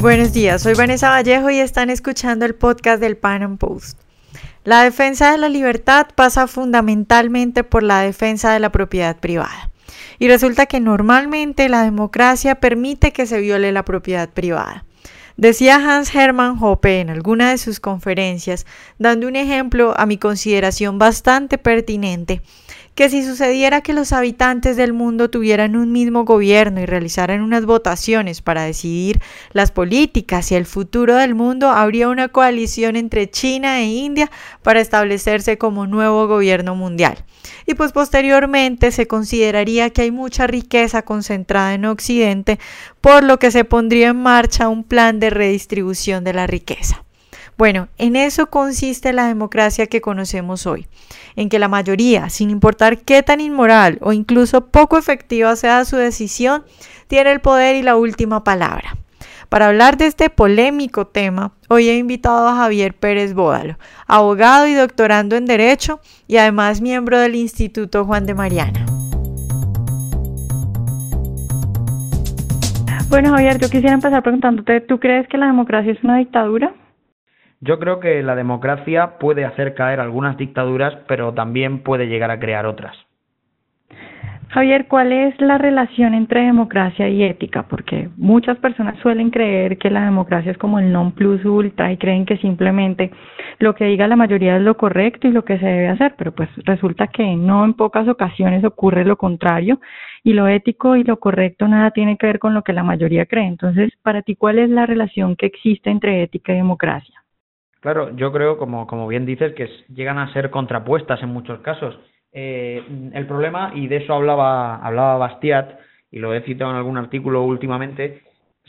Buenos días, soy Vanessa Vallejo y están escuchando el podcast del Pan Am Post. La defensa de la libertad pasa fundamentalmente por la defensa de la propiedad privada. Y resulta que normalmente la democracia permite que se viole la propiedad privada. Decía Hans Hermann Hoppe en alguna de sus conferencias, dando un ejemplo a mi consideración bastante pertinente, que si sucediera que los habitantes del mundo tuvieran un mismo gobierno y realizaran unas votaciones para decidir las políticas y el futuro del mundo, habría una coalición entre China e India para establecerse como nuevo gobierno mundial. Y pues posteriormente se consideraría que hay mucha riqueza concentrada en Occidente, por lo que se pondría en marcha un plan de redistribución de la riqueza. Bueno, en eso consiste la democracia que conocemos hoy, en que la mayoría, sin importar qué tan inmoral o incluso poco efectiva sea su decisión, tiene el poder y la última palabra. Para hablar de este polémico tema, hoy he invitado a Javier Pérez Bódalo, abogado y doctorando en Derecho y además miembro del Instituto Juan de Mariana. Bueno, Javier, yo quisiera empezar preguntándote, ¿tú crees que la democracia es una dictadura? Yo creo que la democracia puede hacer caer algunas dictaduras, pero también puede llegar a crear otras. Javier, ¿cuál es la relación entre democracia y ética? Porque muchas personas suelen creer que la democracia es como el non plus ultra y creen que simplemente lo que diga la mayoría es lo correcto y lo que se debe hacer, pero pues resulta que no en pocas ocasiones ocurre lo contrario y lo ético y lo correcto nada tiene que ver con lo que la mayoría cree. Entonces, para ti, ¿cuál es la relación que existe entre ética y democracia? Claro, yo creo, como, como bien dices, que llegan a ser contrapuestas en muchos casos. Eh, el problema, y de eso hablaba, hablaba Bastiat, y lo he citado en algún artículo últimamente,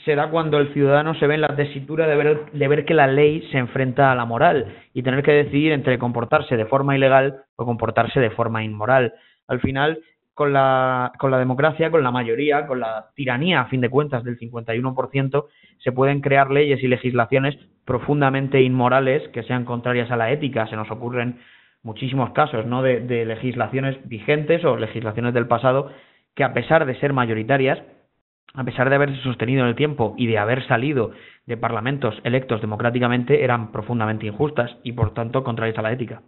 se da cuando el ciudadano se ve en la tesitura de ver, de ver que la ley se enfrenta a la moral y tener que decidir entre comportarse de forma ilegal o comportarse de forma inmoral. Al final, con la, con la democracia, con la mayoría, con la tiranía, a fin de cuentas, del 51%, se pueden crear leyes y legislaciones profundamente inmorales que sean contrarias a la ética. Se nos ocurren muchísimos casos ¿no? de, de legislaciones vigentes o legislaciones del pasado que, a pesar de ser mayoritarias, a pesar de haberse sostenido en el tiempo y de haber salido de parlamentos electos democráticamente, eran profundamente injustas y, por tanto, contrarias a la ética.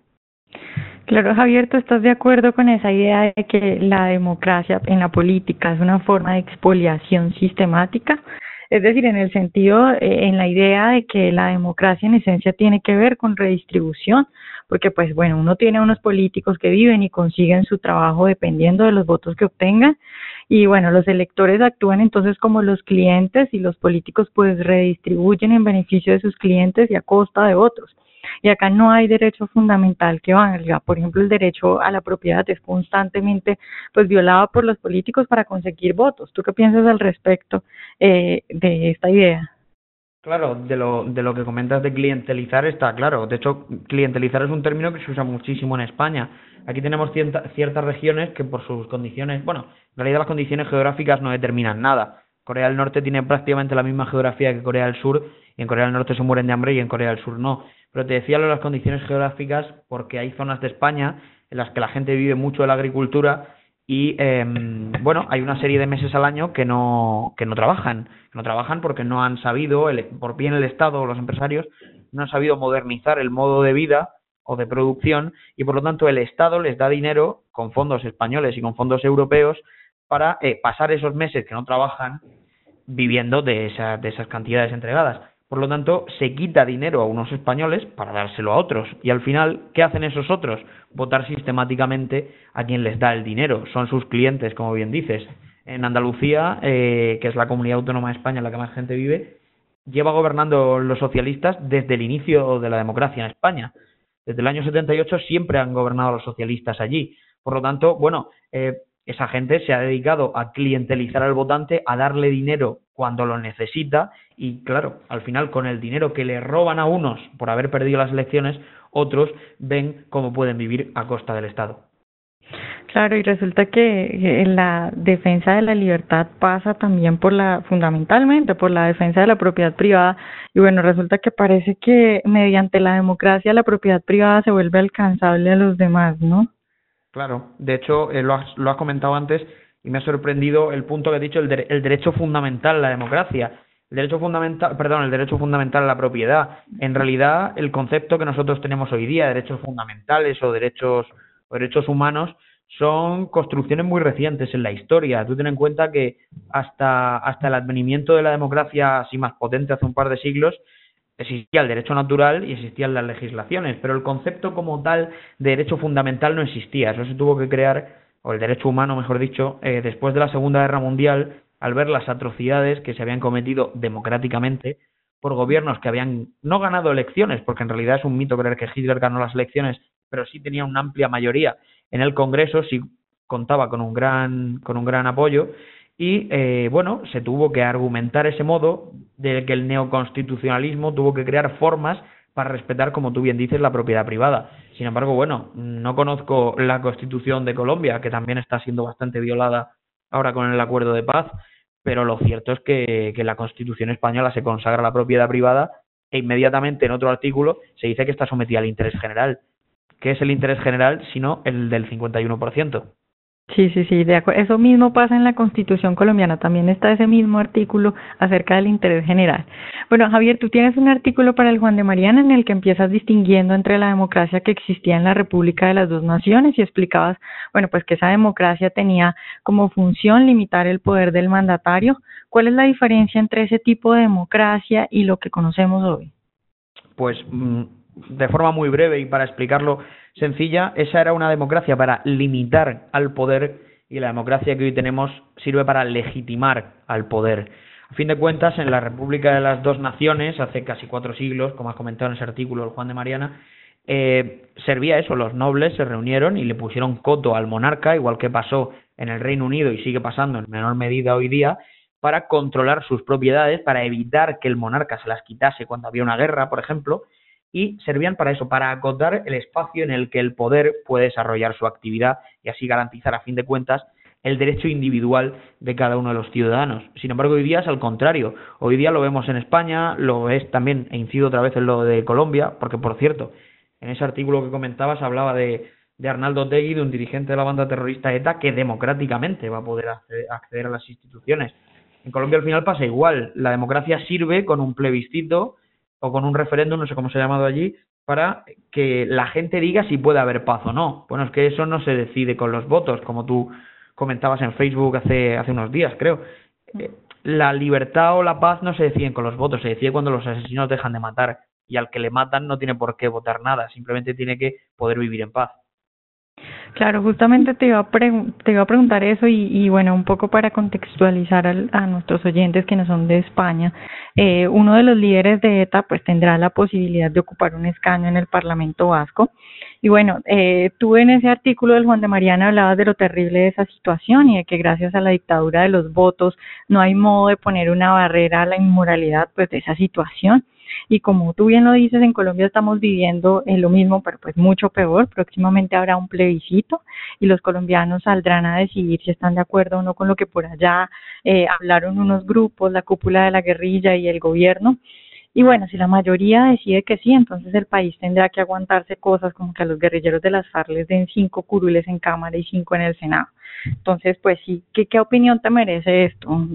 Claro, Javier, ¿tú estás de acuerdo con esa idea de que la democracia en la política es una forma de expoliación sistemática? Es decir, en el sentido, eh, en la idea de que la democracia en esencia tiene que ver con redistribución, porque pues bueno, uno tiene unos políticos que viven y consiguen su trabajo dependiendo de los votos que obtengan y bueno, los electores actúan entonces como los clientes y los políticos pues redistribuyen en beneficio de sus clientes y a costa de otros. Y acá no hay derecho fundamental que valga. Por ejemplo, el derecho a la propiedad es constantemente pues violado por los políticos para conseguir votos. ¿Tú qué piensas al respecto eh, de esta idea? Claro, de lo, de lo que comentas de clientelizar está claro. De hecho, clientelizar es un término que se usa muchísimo en España. Aquí tenemos ciertas regiones que por sus condiciones, bueno, en realidad las condiciones geográficas no determinan nada. Corea del Norte tiene prácticamente la misma geografía que Corea del Sur y en Corea del Norte se mueren de hambre y en Corea del Sur no. Pero te decía lo de las condiciones geográficas porque hay zonas de España en las que la gente vive mucho de la agricultura y em, bueno, hay una serie de meses al año que no, que no trabajan, que no trabajan porque no han sabido, el, por bien el Estado o los empresarios, no han sabido modernizar el modo de vida o de producción y por lo tanto el Estado les da dinero con fondos españoles y con fondos europeos para eh, pasar esos meses que no trabajan viviendo de, de esas cantidades entregadas. Por lo tanto, se quita dinero a unos españoles para dárselo a otros. Y al final, ¿qué hacen esos otros? Votar sistemáticamente a quien les da el dinero. Son sus clientes, como bien dices. En Andalucía, eh, que es la comunidad autónoma de España en la que más gente vive, lleva gobernando los socialistas desde el inicio de la democracia en España. Desde el año 78 siempre han gobernado los socialistas allí. Por lo tanto, bueno, eh, esa gente se ha dedicado a clientelizar al votante, a darle dinero cuando lo necesita y claro, al final con el dinero que le roban a unos por haber perdido las elecciones, otros ven cómo pueden vivir a costa del Estado. Claro, y resulta que la defensa de la libertad pasa también por la, fundamentalmente por la defensa de la propiedad privada. Y bueno, resulta que parece que mediante la democracia la propiedad privada se vuelve alcanzable a los demás, ¿no? Claro, de hecho, eh, lo, has, lo has comentado antes y me ha sorprendido el punto que has dicho, el, el derecho fundamental, la democracia. el derecho fundamental, perdón, el derecho fundamental a la propiedad. En realidad, el concepto que nosotros tenemos hoy día, derechos fundamentales o derechos, o derechos humanos, son construcciones muy recientes en la historia. Tú ten en cuenta que hasta, hasta el advenimiento de la democracia así más potente hace un par de siglos, existía el derecho natural y existían las legislaciones, pero el concepto como tal de derecho fundamental no existía. Eso se tuvo que crear, o el derecho humano, mejor dicho, eh, después de la Segunda Guerra Mundial, al ver las atrocidades que se habían cometido democráticamente por gobiernos que habían no ganado elecciones, porque en realidad es un mito creer que Hitler ganó las elecciones, pero sí tenía una amplia mayoría en el Congreso, sí contaba con un gran, con un gran apoyo, y eh, bueno, se tuvo que argumentar ese modo de que el neoconstitucionalismo tuvo que crear formas para respetar, como tú bien dices, la propiedad privada. Sin embargo, bueno, no conozco la Constitución de Colombia, que también está siendo bastante violada ahora con el acuerdo de paz, pero lo cierto es que, que la Constitución española se consagra la propiedad privada e inmediatamente en otro artículo se dice que está sometida al interés general. ¿Qué es el interés general sino el del 51%? Sí, sí, sí, de acuerdo. Eso mismo pasa en la Constitución colombiana. También está ese mismo artículo acerca del interés general. Bueno, Javier, tú tienes un artículo para el Juan de Mariana en el que empiezas distinguiendo entre la democracia que existía en la República de las dos naciones y explicabas, bueno, pues que esa democracia tenía como función limitar el poder del mandatario. ¿Cuál es la diferencia entre ese tipo de democracia y lo que conocemos hoy? Pues mm, de forma muy breve y para explicarlo sencilla, esa era una democracia para limitar al poder y la democracia que hoy tenemos sirve para legitimar al poder. A fin de cuentas, en la República de las Dos Naciones, hace casi cuatro siglos, como has comentado en ese artículo el Juan de Mariana, eh, servía eso, los nobles se reunieron y le pusieron coto al monarca, igual que pasó en el Reino Unido y sigue pasando en menor medida hoy día, para controlar sus propiedades, para evitar que el monarca se las quitase cuando había una guerra, por ejemplo, y servían para eso, para acotar el espacio en el que el poder puede desarrollar su actividad y así garantizar, a fin de cuentas, el derecho individual de cada uno de los ciudadanos. Sin embargo, hoy día es al contrario. Hoy día lo vemos en España, lo es también, e incido otra vez en lo de Colombia, porque por cierto, en ese artículo que comentabas hablaba de, de Arnaldo Tegui, de un dirigente de la banda terrorista ETA, que democráticamente va a poder acceder a las instituciones. En Colombia al final pasa igual. La democracia sirve con un plebiscito o con un referéndum, no sé cómo se ha llamado allí, para que la gente diga si puede haber paz o no. Bueno, es que eso no se decide con los votos, como tú comentabas en Facebook hace, hace unos días, creo. Eh, la libertad o la paz no se deciden con los votos, se decide cuando los asesinos dejan de matar y al que le matan no tiene por qué votar nada, simplemente tiene que poder vivir en paz. Claro, justamente te iba a, te iba a preguntar eso y, y, bueno, un poco para contextualizar a nuestros oyentes que no son de España, eh, uno de los líderes de ETA pues tendrá la posibilidad de ocupar un escaño en el Parlamento Vasco. Y bueno, eh, tú en ese artículo del Juan de Mariana hablabas de lo terrible de esa situación y de que gracias a la dictadura de los votos no hay modo de poner una barrera a la inmoralidad pues de esa situación. Y como tú bien lo dices, en Colombia estamos viviendo lo mismo, pero pues mucho peor. Próximamente habrá un plebiscito y los colombianos saldrán a decidir si están de acuerdo o no con lo que por allá eh, hablaron unos grupos, la cúpula de la guerrilla y el gobierno. Y bueno, si la mayoría decide que sí, entonces el país tendrá que aguantarse cosas como que a los guerrilleros de las FARC les den cinco curules en Cámara y cinco en el Senado. Entonces, pues sí, ¿qué, qué opinión te merece esto?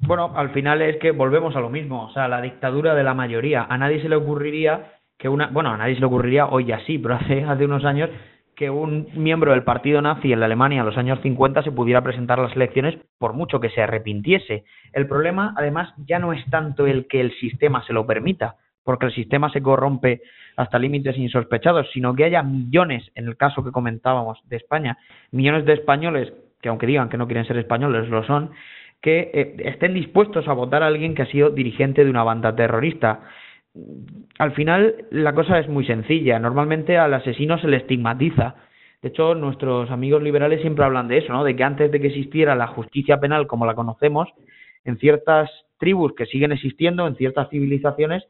Bueno, al final es que volvemos a lo mismo, o sea, la dictadura de la mayoría. A nadie se le ocurriría que una, bueno, a nadie se le ocurriría hoy ya sí, pero hace, hace unos años que un miembro del partido nazi en la Alemania en los años 50 se pudiera presentar a las elecciones por mucho que se arrepintiese. El problema, además, ya no es tanto el que el sistema se lo permita, porque el sistema se corrompe hasta límites insospechados, sino que haya millones, en el caso que comentábamos de España, millones de españoles que aunque digan que no quieren ser españoles, lo son, que eh, estén dispuestos a votar a alguien que ha sido dirigente de una banda terrorista. Al final la cosa es muy sencilla. Normalmente al asesino se le estigmatiza. De hecho, nuestros amigos liberales siempre hablan de eso, ¿no? De que antes de que existiera la justicia penal como la conocemos, en ciertas tribus que siguen existiendo, en ciertas civilizaciones,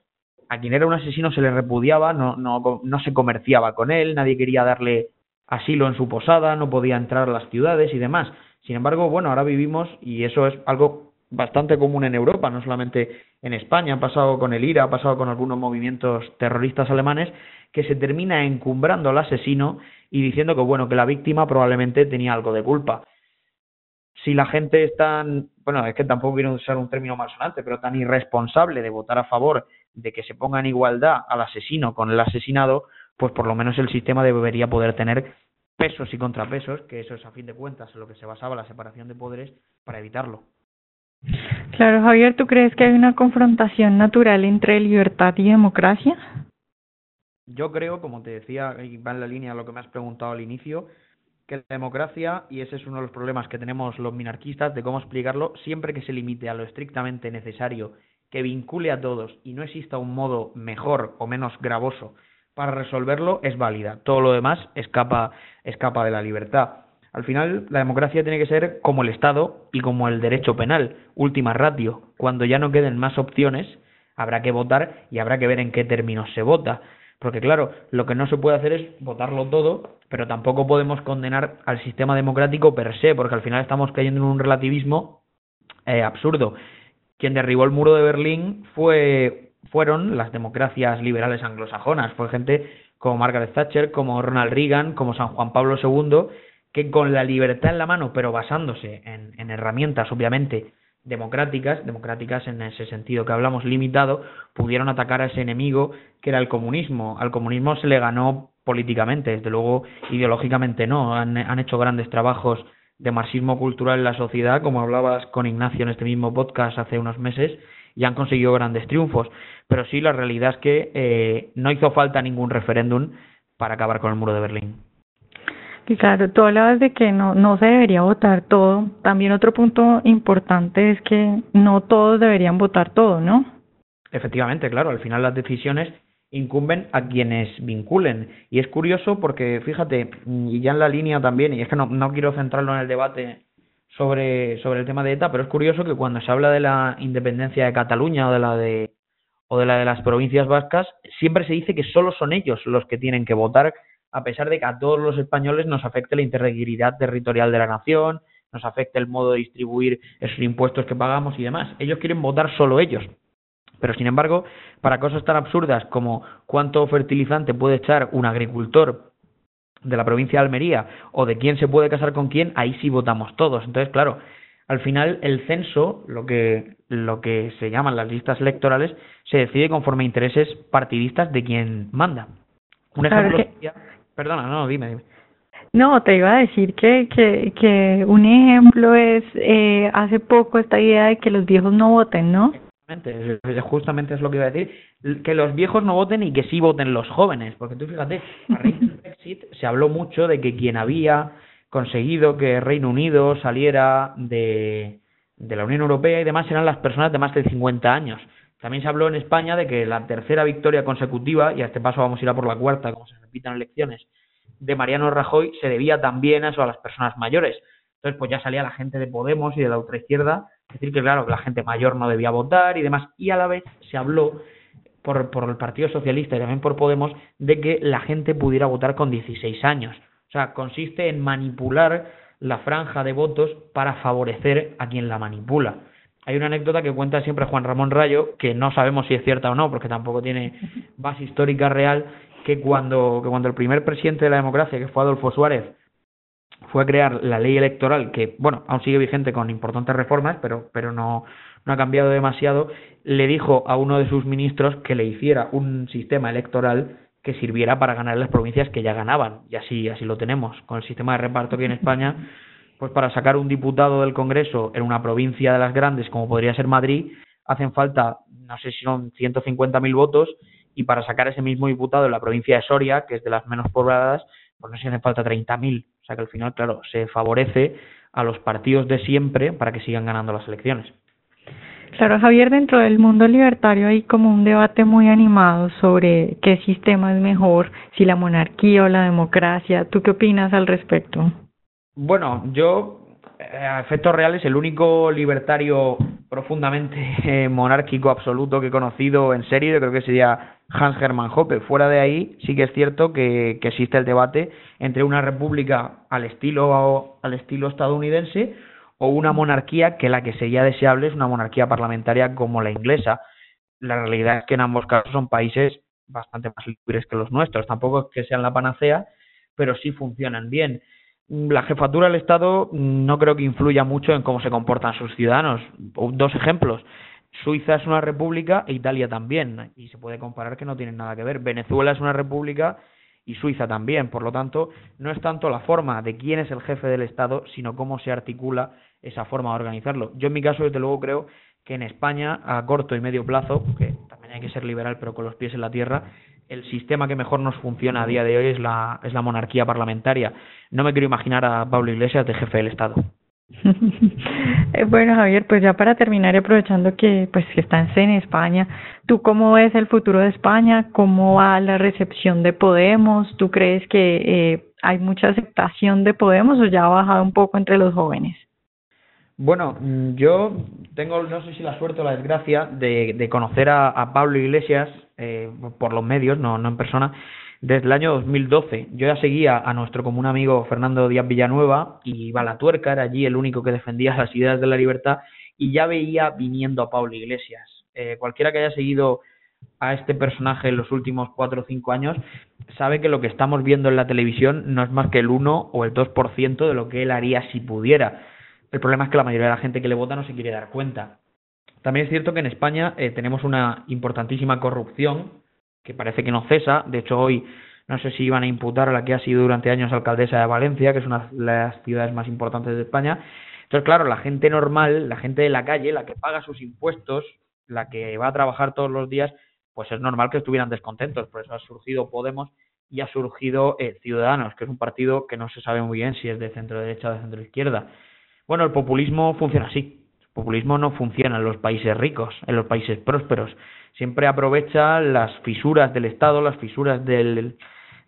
a quien era un asesino se le repudiaba, no, no, no se comerciaba con él, nadie quería darle asilo en su posada, no podía entrar a las ciudades y demás. Sin embargo, bueno, ahora vivimos y eso es algo bastante común en Europa, no solamente en España, ha pasado con el IRA, ha pasado con algunos movimientos terroristas alemanes, que se termina encumbrando al asesino y diciendo que bueno, que la víctima probablemente tenía algo de culpa. si la gente es tan, bueno, es que tampoco quiero usar un término malsonante, pero tan irresponsable de votar a favor de que se ponga en igualdad al asesino con el asesinado, pues por lo menos el sistema debería poder tener pesos y contrapesos, que eso es a fin de cuentas en lo que se basaba la separación de poderes, para evitarlo. Claro, Javier, ¿tú crees que hay una confrontación natural entre libertad y democracia? Yo creo, como te decía, y va en la línea de lo que me has preguntado al inicio, que la democracia, y ese es uno de los problemas que tenemos los minarquistas de cómo explicarlo, siempre que se limite a lo estrictamente necesario, que vincule a todos y no exista un modo mejor o menos gravoso para resolverlo, es válida. Todo lo demás escapa, escapa de la libertad. Al final, la democracia tiene que ser como el Estado y como el derecho penal, última ratio. Cuando ya no queden más opciones, habrá que votar y habrá que ver en qué términos se vota. Porque claro, lo que no se puede hacer es votarlo todo, pero tampoco podemos condenar al sistema democrático per se, porque al final estamos cayendo en un relativismo eh, absurdo. Quien derribó el muro de Berlín fue, fueron las democracias liberales anglosajonas, fue gente como Margaret Thatcher, como Ronald Reagan, como San Juan Pablo II, que con la libertad en la mano, pero basándose en, en herramientas, obviamente, democráticas, democráticas en ese sentido que hablamos limitado, pudieron atacar a ese enemigo que era el comunismo. Al comunismo se le ganó políticamente, desde luego ideológicamente no. Han, han hecho grandes trabajos de marxismo cultural en la sociedad, como hablabas con Ignacio en este mismo podcast hace unos meses, y han conseguido grandes triunfos. Pero sí, la realidad es que eh, no hizo falta ningún referéndum para acabar con el muro de Berlín. Y claro, tú hablabas de que no, no se debería votar todo. También otro punto importante es que no todos deberían votar todo, ¿no? Efectivamente, claro, al final las decisiones incumben a quienes vinculen. Y es curioso porque, fíjate, y ya en la línea también, y es que no, no quiero centrarlo en el debate sobre, sobre el tema de ETA, pero es curioso que cuando se habla de la independencia de Cataluña o de la de o de la de las provincias vascas, siempre se dice que solo son ellos los que tienen que votar a pesar de que a todos los españoles nos afecte la integridad territorial de la nación, nos afecte el modo de distribuir esos impuestos que pagamos y demás. Ellos quieren votar solo ellos. Pero sin embargo, para cosas tan absurdas como cuánto fertilizante puede echar un agricultor de la provincia de Almería o de quién se puede casar con quién, ahí sí votamos todos. Entonces, claro, al final el censo, lo que, lo que se llaman las listas electorales, se decide conforme a intereses partidistas de quien manda. Un ejemplo Perdona, no, dime, dime. No, te iba a decir que, que, que un ejemplo es eh, hace poco esta idea de que los viejos no voten, ¿no? Justamente es lo que iba a decir, que los viejos no voten y que sí voten los jóvenes, porque tú fíjate, Se habló mucho de que quien había conseguido que Reino Unido saliera de, de la Unión Europea y demás eran las personas de más de 50 años. También se habló en España de que la tercera victoria consecutiva, y a este paso vamos a ir a por la cuarta, como se repitan elecciones, de Mariano Rajoy se debía también a eso a las personas mayores. Entonces, pues ya salía la gente de Podemos y de la ultraizquierda decir que, claro, que la gente mayor no debía votar y demás. Y a la vez se habló por, por el Partido Socialista y también por Podemos de que la gente pudiera votar con 16 años. O sea, consiste en manipular la franja de votos para favorecer a quien la manipula hay una anécdota que cuenta siempre Juan Ramón Rayo, que no sabemos si es cierta o no, porque tampoco tiene base histórica real, que cuando, que cuando el primer presidente de la democracia, que fue Adolfo Suárez, fue a crear la ley electoral, que, bueno, aún sigue vigente con importantes reformas, pero, pero no, no ha cambiado demasiado, le dijo a uno de sus ministros que le hiciera un sistema electoral que sirviera para ganar las provincias que ya ganaban. Y así, así lo tenemos. Con el sistema de reparto aquí en España pues para sacar un diputado del Congreso en una provincia de las grandes, como podría ser Madrid, hacen falta, no sé si son 150.000 votos, y para sacar ese mismo diputado en la provincia de Soria, que es de las menos pobladas, pues no sé si hacen falta 30.000. O sea que al final, claro, se favorece a los partidos de siempre para que sigan ganando las elecciones. Claro, Javier, dentro del mundo libertario hay como un debate muy animado sobre qué sistema es mejor, si la monarquía o la democracia. ¿Tú qué opinas al respecto? Bueno, yo, eh, a efectos reales, el único libertario profundamente eh, monárquico absoluto que he conocido en serio, yo creo que sería Hans Hermann Hoppe. Fuera de ahí, sí que es cierto que, que existe el debate entre una república al estilo, al estilo estadounidense o una monarquía que la que sería deseable es una monarquía parlamentaria como la inglesa. La realidad es que en ambos casos son países bastante más libres que los nuestros. Tampoco es que sean la panacea, pero sí funcionan bien. La jefatura del Estado no creo que influya mucho en cómo se comportan sus ciudadanos. Dos ejemplos. Suiza es una república e Italia también. Y se puede comparar que no tienen nada que ver. Venezuela es una república y Suiza también. Por lo tanto, no es tanto la forma de quién es el jefe del Estado, sino cómo se articula esa forma de organizarlo. Yo en mi caso, desde luego, creo que en España, a corto y medio plazo, que también hay que ser liberal, pero con los pies en la tierra, el sistema que mejor nos funciona a día de hoy es la, es la monarquía parlamentaria. No me quiero imaginar a Pablo Iglesias de jefe del Estado. Eh, bueno, Javier, pues ya para terminar aprovechando que pues que estás en España, ¿tú cómo ves el futuro de España? ¿Cómo va la recepción de Podemos? ¿Tú crees que eh, hay mucha aceptación de Podemos o ya ha bajado un poco entre los jóvenes? Bueno, mm, yo tengo, no sé si la suerte o la desgracia, de, conocer a, Pablo Iglesias eh, por los medios, no, no en persona, desde el año 2012. Yo ya seguía a nuestro común amigo Fernando Díaz Villanueva y iba la tuerca, era allí el único que defendía las ideas de la libertad y ya veía viniendo a Pablo Iglesias. Eh, cualquiera que haya seguido a este personaje en los últimos cuatro o cinco años sabe que lo que estamos viendo en la televisión no es más que el 1 o el 2% de lo que él haría si pudiera el problema es que la mayoría de la gente que le vota no se quiere dar cuenta. También es cierto que en España eh, tenemos una importantísima corrupción que parece que no cesa. De hecho, hoy no sé si iban a imputar a la que ha sido durante años alcaldesa de Valencia, que es una de las ciudades más importantes de España. Entonces, claro, la gente normal, la gente de la calle, la que paga sus impuestos, la que va a trabajar todos los días, pues es normal que estuvieran descontentos. Por eso ha surgido Podemos y ha surgido eh, Ciudadanos, que es un partido que no se sabe muy bien si es de centro derecha o de centro izquierda. Bueno, el populismo funciona así. El populismo no funciona en los países ricos, en los países prósperos. Siempre aprovecha las fisuras del Estado, las fisuras del,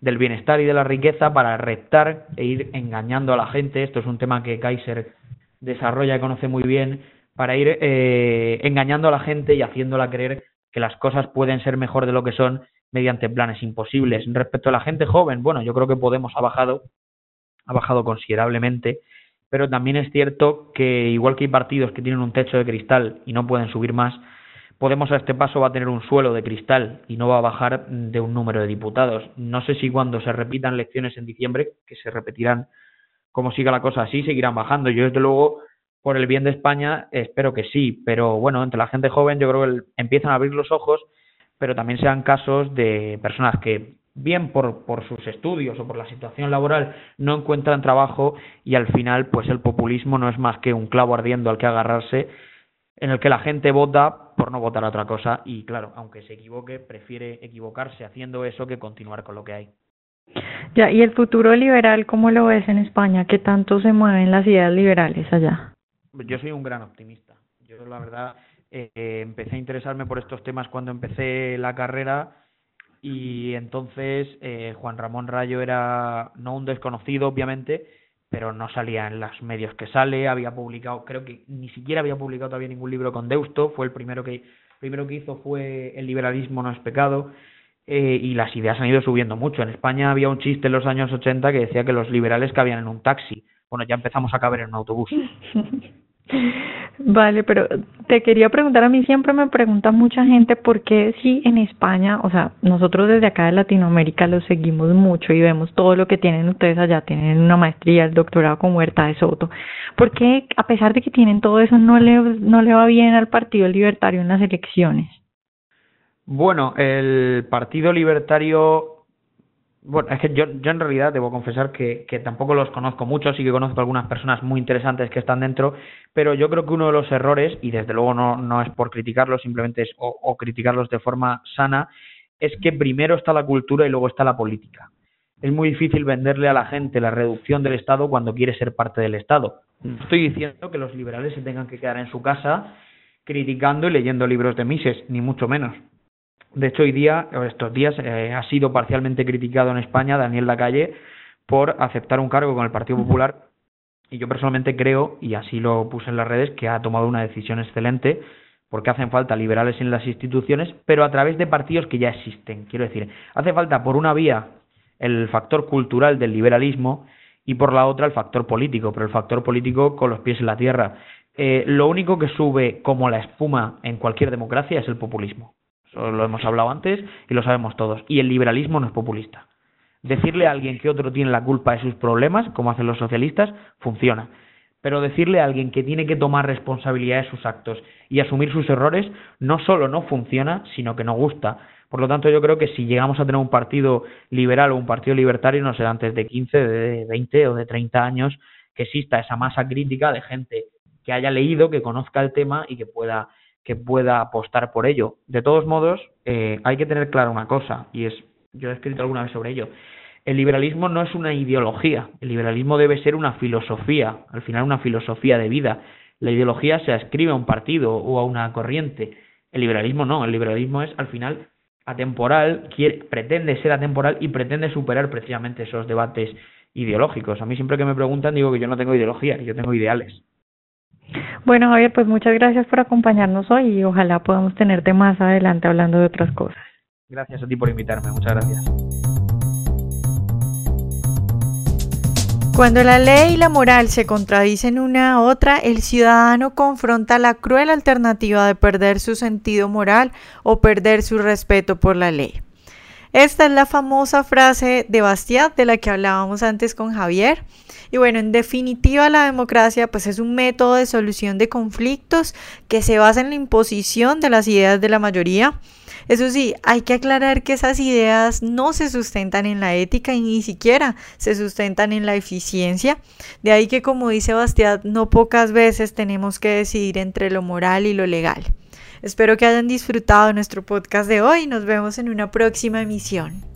del bienestar y de la riqueza para reptar e ir engañando a la gente. Esto es un tema que Kaiser desarrolla y conoce muy bien para ir eh, engañando a la gente y haciéndola creer que las cosas pueden ser mejor de lo que son mediante planes imposibles. Respecto a la gente joven, bueno, yo creo que Podemos ha bajado, ha bajado considerablemente pero también es cierto que igual que hay partidos que tienen un techo de cristal y no pueden subir más, Podemos a este paso va a tener un suelo de cristal y no va a bajar de un número de diputados. No sé si cuando se repitan elecciones en diciembre, que se repetirán como siga la cosa así, seguirán bajando. Yo desde luego, por el bien de España, espero que sí, pero bueno, entre la gente joven yo creo que empiezan a abrir los ojos, pero también sean casos de personas que bien por, por sus estudios o por la situación laboral, no encuentran trabajo y al final, pues el populismo no es más que un clavo ardiendo al que agarrarse, en el que la gente vota por no votar a otra cosa y, claro, aunque se equivoque, prefiere equivocarse haciendo eso que continuar con lo que hay. Ya, ¿y el futuro liberal cómo lo ves en España? ¿Qué tanto se mueven las ideas liberales allá? Yo soy un gran optimista. Yo, la verdad, eh, empecé a interesarme por estos temas cuando empecé la carrera y entonces eh, Juan Ramón Rayo era no un desconocido, obviamente, pero no salía en los medios que sale, había publicado, creo que ni siquiera había publicado todavía ningún libro con Deusto, fue el primero que, primero que hizo fue El liberalismo no es pecado, eh, y las ideas han ido subiendo mucho. En España había un chiste en los años 80 que decía que los liberales cabían en un taxi. Bueno, ya empezamos a caber en un autobús. Vale, pero te quería preguntar, a mí siempre me pregunta mucha gente por qué si en España, o sea, nosotros desde acá de Latinoamérica los seguimos mucho y vemos todo lo que tienen ustedes allá, tienen una maestría, el doctorado con Huerta de Soto, ¿por qué a pesar de que tienen todo eso no le, no le va bien al Partido Libertario en las elecciones? Bueno, el Partido Libertario bueno, es que yo, yo en realidad debo confesar que, que tampoco los conozco mucho, sí que conozco algunas personas muy interesantes que están dentro, pero yo creo que uno de los errores, y desde luego no, no es por criticarlos, simplemente es o, o criticarlos de forma sana, es que primero está la cultura y luego está la política. Es muy difícil venderle a la gente la reducción del Estado cuando quiere ser parte del Estado. No estoy diciendo que los liberales se tengan que quedar en su casa criticando y leyendo libros de Mises, ni mucho menos. De hecho, hoy día, estos días, eh, ha sido parcialmente criticado en España Daniel Lacalle por aceptar un cargo con el Partido Popular. Y yo personalmente creo, y así lo puse en las redes, que ha tomado una decisión excelente, porque hacen falta liberales en las instituciones, pero a través de partidos que ya existen. Quiero decir, hace falta por una vía el factor cultural del liberalismo y por la otra el factor político, pero el factor político con los pies en la tierra. Eh, lo único que sube como la espuma en cualquier democracia es el populismo lo hemos hablado antes y lo sabemos todos. Y el liberalismo no es populista. Decirle a alguien que otro tiene la culpa de sus problemas, como hacen los socialistas, funciona. Pero decirle a alguien que tiene que tomar responsabilidad de sus actos y asumir sus errores no solo no funciona, sino que no gusta. Por lo tanto, yo creo que si llegamos a tener un partido liberal o un partido libertario, no será antes de 15, de 20 o de 30 años, que exista esa masa crítica de gente que haya leído, que conozca el tema y que pueda que pueda apostar por ello. De todos modos, eh, hay que tener claro una cosa, y es, yo he escrito alguna vez sobre ello, el liberalismo no es una ideología, el liberalismo debe ser una filosofía, al final una filosofía de vida. La ideología se ascribe a un partido o a una corriente. El liberalismo no, el liberalismo es al final atemporal, quiere, pretende ser atemporal y pretende superar precisamente esos debates ideológicos. A mí siempre que me preguntan digo que yo no tengo ideología, que yo tengo ideales. Bueno, Javier, pues muchas gracias por acompañarnos hoy y ojalá podamos tenerte más adelante hablando de otras cosas. Gracias a ti por invitarme, muchas gracias. Cuando la ley y la moral se contradicen una a otra, el ciudadano confronta la cruel alternativa de perder su sentido moral o perder su respeto por la ley. Esta es la famosa frase de Bastiat de la que hablábamos antes con Javier. Y bueno, en definitiva la democracia pues es un método de solución de conflictos que se basa en la imposición de las ideas de la mayoría. Eso sí, hay que aclarar que esas ideas no se sustentan en la ética y ni siquiera se sustentan en la eficiencia. De ahí que como dice Bastiat, no pocas veces tenemos que decidir entre lo moral y lo legal. Espero que hayan disfrutado nuestro podcast de hoy nos vemos en una próxima emisión.